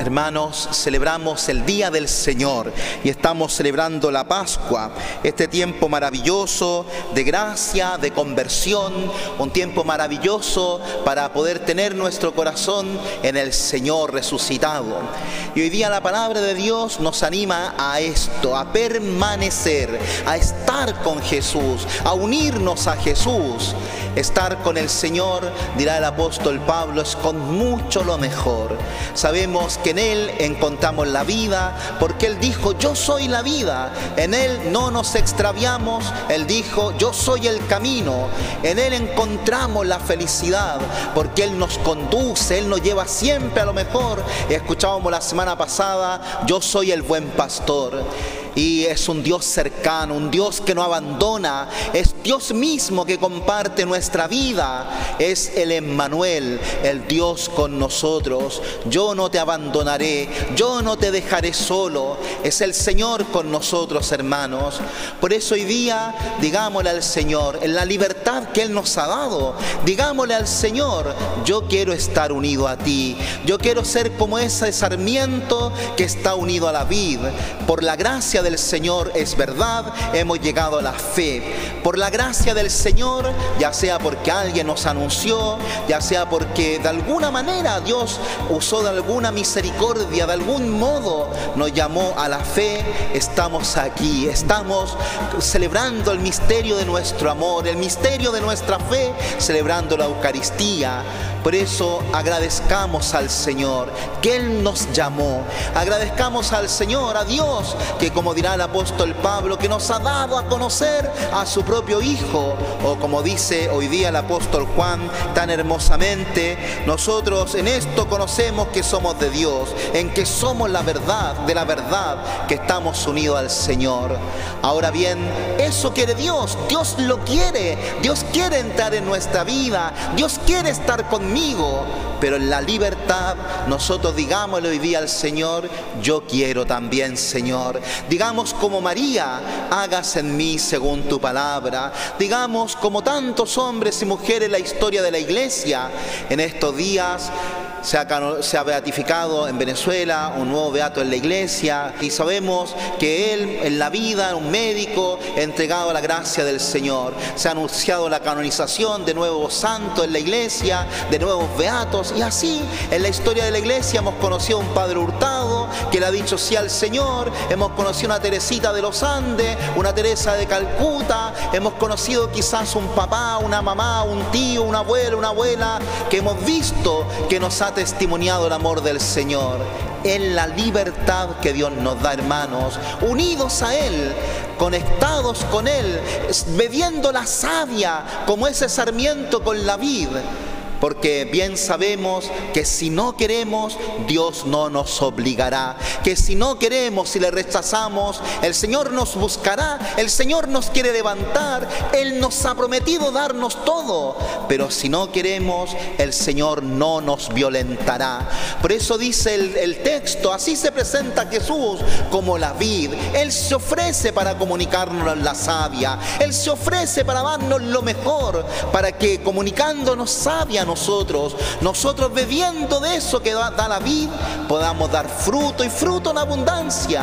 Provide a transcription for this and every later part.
Hermanos, celebramos el Día del Señor y estamos celebrando la Pascua, este tiempo maravilloso de gracia, de conversión, un tiempo maravilloso para poder tener nuestro corazón en el Señor resucitado. Y hoy día la palabra de Dios nos anima a esto, a permanecer, a estar con Jesús, a unirnos a Jesús. Estar con el Señor, dirá el apóstol Pablo, es con mucho lo mejor. Sabemos que en Él encontramos la vida, porque Él dijo, yo soy la vida. En Él no nos extraviamos. Él dijo, yo soy el camino. En Él encontramos la felicidad, porque Él nos conduce, Él nos lleva siempre a lo mejor. Escuchábamos la semana pasada, yo soy el buen pastor. Y es un Dios cercano, un Dios que no abandona, es Dios mismo que comparte nuestra vida, es el Emmanuel, el Dios con nosotros. Yo no te abandonaré, yo no te dejaré solo, es el Señor con nosotros, hermanos. Por eso hoy día, digámosle al Señor, en la libertad que Él nos ha dado, digámosle al Señor, yo quiero estar unido a ti, yo quiero ser como ese sarmiento que está unido a la vid, por la gracia del Señor es verdad, hemos llegado a la fe. Por la gracia del Señor, ya sea porque alguien nos anunció, ya sea porque de alguna manera Dios usó de alguna misericordia, de algún modo nos llamó a la fe, estamos aquí, estamos celebrando el misterio de nuestro amor, el misterio de nuestra fe, celebrando la Eucaristía. Por eso agradezcamos al Señor que Él nos llamó. Agradezcamos al Señor, a Dios, que como dirá el apóstol Pablo, que nos ha dado a conocer a su propio Hijo. O como dice hoy día el apóstol Juan tan hermosamente, nosotros en esto conocemos que somos de Dios, en que somos la verdad, de la verdad, que estamos unidos al Señor. Ahora bien, eso quiere Dios, Dios lo quiere, Dios quiere entrar en nuestra vida, Dios quiere estar con pero en la libertad nosotros digámosle hoy día al Señor, yo quiero también, Señor. Como María, hagas en mí según tu palabra. Digamos como tantos hombres y mujeres en la historia de la iglesia en estos días se ha, beatificado en Venezuela, un nuevo beato en la iglesia, y sabemos que él en la vida, un médico, entregado a la gracia del Señor. Se ha anunciado la canonización de nuevos santos en la iglesia, de nuevos beatos, y así en la historia de la iglesia hemos conocido a un Padre Hurtado que le ha dicho sí al Señor, hemos conocido una Teresita de los Andes, una Teresa de Calcuta, hemos conocido quizás un papá, una mamá, un tío, un abuelo, una abuela, que hemos visto que nos ha testimoniado el amor del Señor, en la libertad que Dios nos da, hermanos, unidos a Él, conectados con Él, bebiendo la savia como ese sarmiento con la vid porque bien sabemos que si no queremos, Dios no nos obligará. Que si no queremos, si le rechazamos, el Señor nos buscará, el Señor nos quiere levantar, Él nos ha prometido darnos todo. Pero si no queremos, el Señor no nos violentará. Por eso dice el, texto, así se presenta Jesús como la vid. Él se ofrece para comunicarnos la sabia. Él se ofrece para darnos lo mejor, para que comunicándonos sabia nosotros, nosotros bebiendo de eso que da, la vida, podamos dar fruto y fruto en abundancia.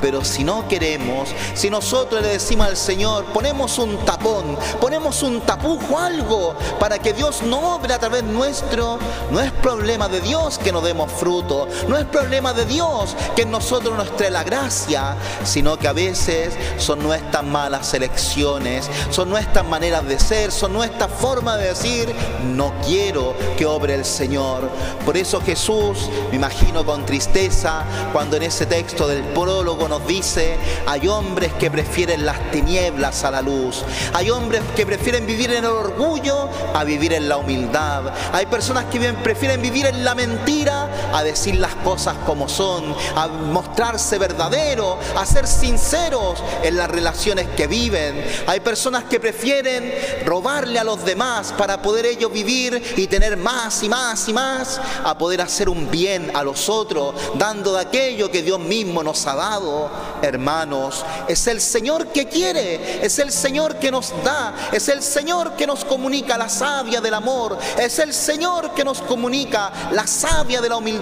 Pero si no queremos, si nosotros le decimos al Señor, ponemos un tapón, ponemos un tapujo, algo, para que Dios no obre a través nuestro, no es problema de Dios que nos demos fruto, no es problema de Dios que en nosotros nos trae la gracia, sino que a veces son nuestras malas elecciones, son nuestras maneras de ser, son nuestra forma de decir, no quiero que obre el Señor. Por eso Jesús, me imagino con tristeza, cuando en ese texto del prólogo nos dice, hay hombres que prefieren las tinieblas a la luz, hay hombres que prefieren vivir en el orgullo a vivir en la humildad, hay personas que prefieren vivir en la mentira a decir las cosas como son, a mostrarse verdadero, a ser sinceros en las relaciones que viven, hay personas que prefieren robarle a los demás para poder ellos vivir y tener más y más y más, a poder hacer un bien a los otros, dando de aquello que Dios mismo nos ha dado. Hermanos, es el Señor que quiere, es el Señor que nos da, es el Señor que nos comunica la savia del amor, es el Señor que nos comunica la savia de la humildad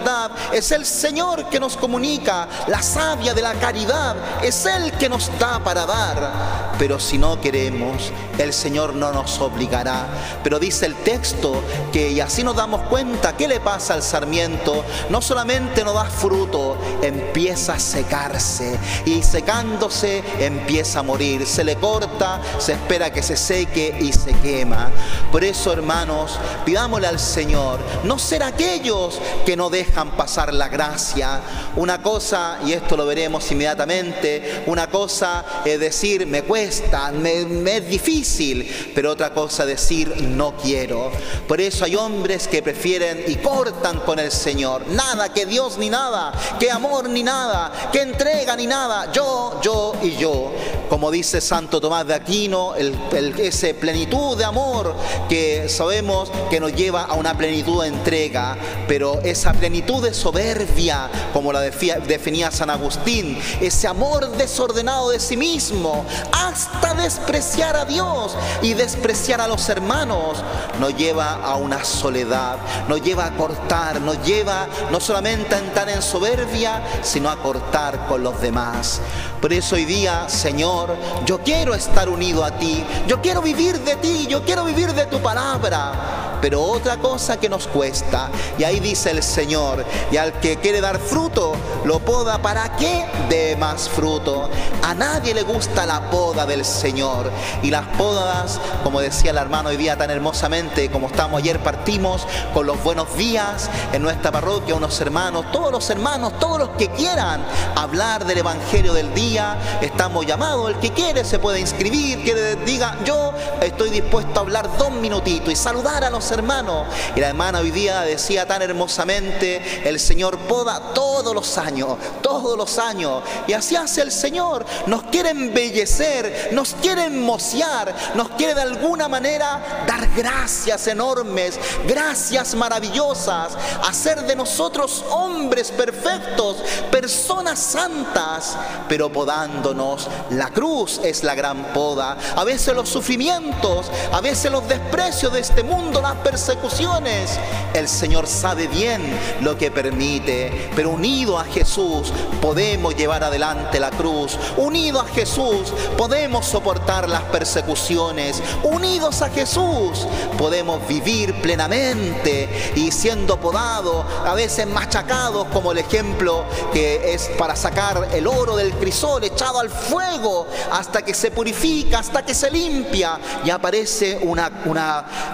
es el Señor que nos comunica, la savia de la caridad, es Él que nos da para dar. Pero si no queremos, el Señor no nos obligará. Pero dice el texto que, y así nos damos cuenta, ¿qué le pasa al sarmiento? No solamente no da fruto, empieza a secarse y secándose empieza a morir. Se le corta, se espera que se seque y se quema. Por eso, hermanos, pidámosle al Señor no ser aquellos que no dejan pasar la gracia. Una cosa, y esto lo veremos inmediatamente, una cosa es decir, me cuesta, me, me es difícil, pero otra cosa decir, no quiero. Por eso hay hombres que prefieren y cortan con el Señor. Nada, que Dios ni nada, que amor ni nada, que entrega ni nada. Yo, yo y yo. Como dice Santo Tomás de Aquino, el, ese plenitud de amor que sabemos que nos lleva a una plenitud de entrega, pero esa plenitud de soberbia, como la definía San Agustín, ese amor desordenado de sí mismo, hasta despreciar a Dios y despreciar a los hermanos, nos lleva a una soledad, nos lleva a cortar, nos lleva no solamente a entrar en soberbia, sino a cortar con los demás. Por eso hoy día, Señor, yo quiero estar unido a ti, yo quiero vivir de ti, yo quiero vivir de tu palabra pero otra cosa que nos cuesta. Y ahí dice el Señor, y al que quiere dar fruto, lo poda para que dé más fruto. A nadie le gusta la poda del Señor. Y las podas, como decía el hermano hoy día tan hermosamente, como estamos ayer, partimos con los buenos días en nuestra parroquia, unos hermanos, todos los hermanos, todos los que quieran hablar del Evangelio del día, estamos llamados. El que quiere se puede inscribir, que diga, yo estoy dispuesto a hablar dos minutitos y saludar a los hermanos. Y la hermana hoy día decía tan hermosamente, el Señor poda todos los años, todos los años. Y así hace el Señor. Nos quiere embellecer, nos quiere mociar, nos quiere de alguna manera dar gracias enormes, gracias maravillosas, hacer de nosotros hombres perfectos, personas santas, pero podándonos. La cruz es la gran poda. A veces los sufrimientos, a veces los desprecios de este mundo, persecuciones. El Señor sabe bien lo que permite, pero unido a Jesús podemos llevar adelante la cruz. Unido a Jesús podemos soportar las persecuciones. Unidos a Jesús podemos vivir plenamente y siendo podados, a veces machacados, como el ejemplo que es para sacar el oro del crisol echado al fuego hasta que se purifica, hasta que se limpia y aparece una,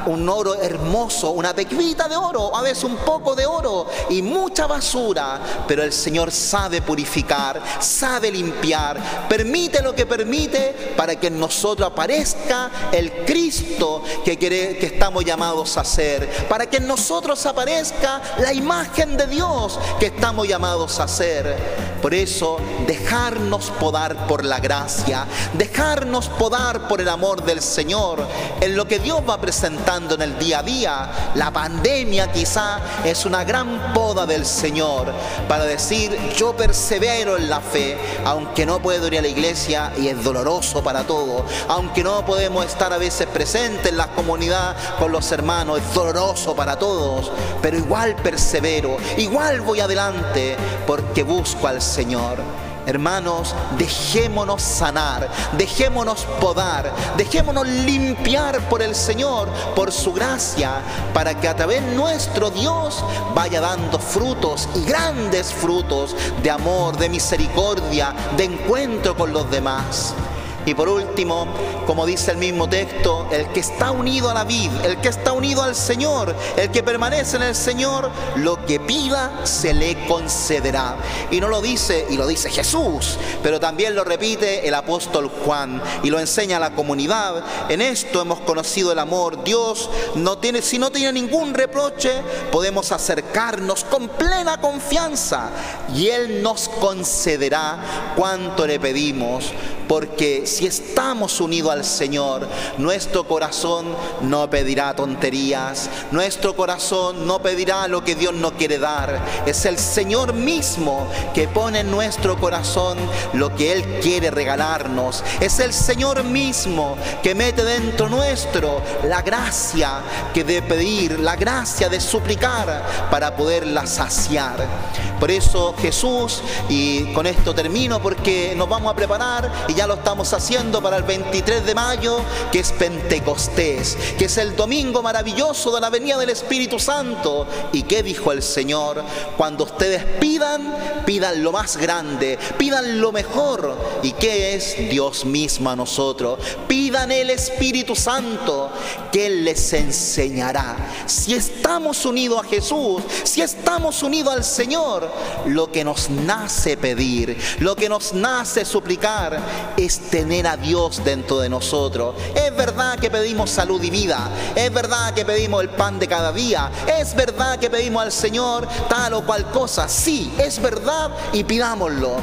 un oro hermoso hermoso, una pequita de oro, a veces un poco de oro y mucha basura, pero el Señor sabe purificar, sabe limpiar, permite lo que permite para que en nosotros aparezca el Cristo que, que estamos llamados a ser, para que en nosotros aparezca la imagen de Dios que estamos llamados a ser. Por eso, dejarnos podar por la gracia, dejarnos podar por el amor del Señor, en lo que Dios va presentando en el día a día. La pandemia quizá es una gran poda del Señor para decir, yo persevero en la fe, aunque no puedo ir a la iglesia y es doloroso para todos, aunque no podemos estar a veces presentes en la comunidad con los hermanos, es doloroso para todos, pero igual persevero, igual voy adelante porque busco al Señor Señor. Hermanos, dejémonos sanar, dejémonos podar, dejémonos limpiar por el Señor, por su gracia, para que a través nuestro Dios vaya dando frutos y grandes frutos de amor, de misericordia, de encuentro con los demás. Y por último, como dice el mismo texto, el que está unido a la vid, el que está unido al Señor, el que permanece en el Señor, lo que pida se le concederá. Y no lo dice, y lo dice Jesús, pero también lo repite el apóstol Juan y lo enseña a la comunidad. En esto hemos conocido el amor. Dios no tiene, si no tiene ningún reproche, podemos acercarnos con plena confianza y Él nos concederá cuanto le pedimos porque si estamos unidos al Señor, nuestro corazón no pedirá tonterías, nuestro corazón no pedirá lo que Dios no quiere dar. Es el Señor mismo que pone en nuestro corazón lo que Él quiere regalarnos. Es el Señor mismo que mete dentro nuestro la gracia que de pedir, la gracia de suplicar para poderla saciar. Por eso Jesús, y con esto termino porque nos vamos a preparar ya lo estamos haciendo para el 23 de mayo, que es Pentecostés, que es el domingo maravilloso de la venida del Espíritu Santo. ¿Y qué dijo el Señor? Cuando ustedes pidan, pidan lo más grande, pidan lo mejor. ¿Y qué es Dios mismo a nosotros? Pidan el Espíritu Santo, que Él les enseñará. Si estamos unidos a Jesús, si estamos unidos al Señor, lo que nos nace pedir, lo que nos nace suplicar es tener a Dios dentro de nosotros. Es verdad que pedimos salud y vida, es verdad que pedimos el pan de cada día, es verdad que pedimos al Señor tal o cual cosa, sí, es verdad y pidámoslo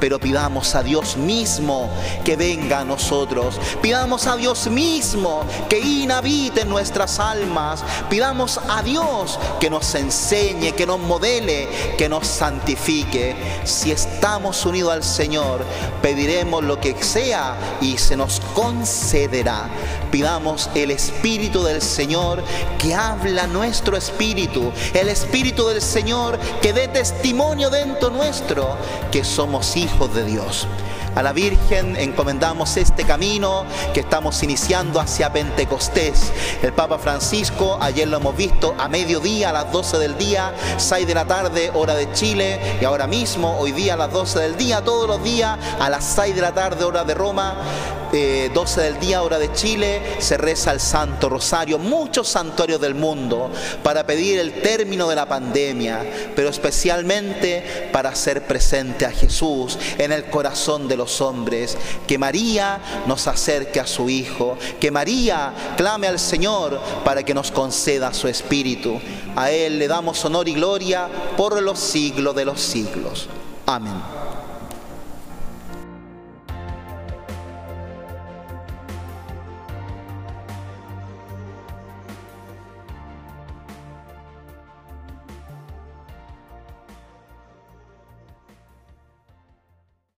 pero pidamos a Dios mismo que venga a nosotros. Pidamos a Dios mismo que inhabite en nuestras almas. Pidamos a Dios que nos enseñe, que nos modele, que nos santifique. Si estamos unidos al Señor, pediremos lo que sea y se nos concederá. Pidamos el Espíritu del Señor que habla nuestro espíritu. El Espíritu del Señor que dé testimonio dentro nuestro que somos hijos hijos de Dios. A la Virgen encomendamos este camino que estamos iniciando hacia Pentecostés. El Papa Francisco, ayer lo hemos visto a mediodía, a las 12 del día, 6 de la tarde, hora de Chile, y ahora mismo, hoy día a las 12 del día, todos los días, a las 6 de la tarde, hora de Roma, 12 del día, hora de Chile, se reza el Santo Rosario, muchos santuarios del mundo, para pedir el término de la pandemia, pero especialmente para hacer presente a Jesús en el corazón de los hombres, que María nos acerque a su Hijo, que María clame al Señor para que nos conceda su Espíritu. A Él le damos honor y gloria por los siglos de los siglos. Amén.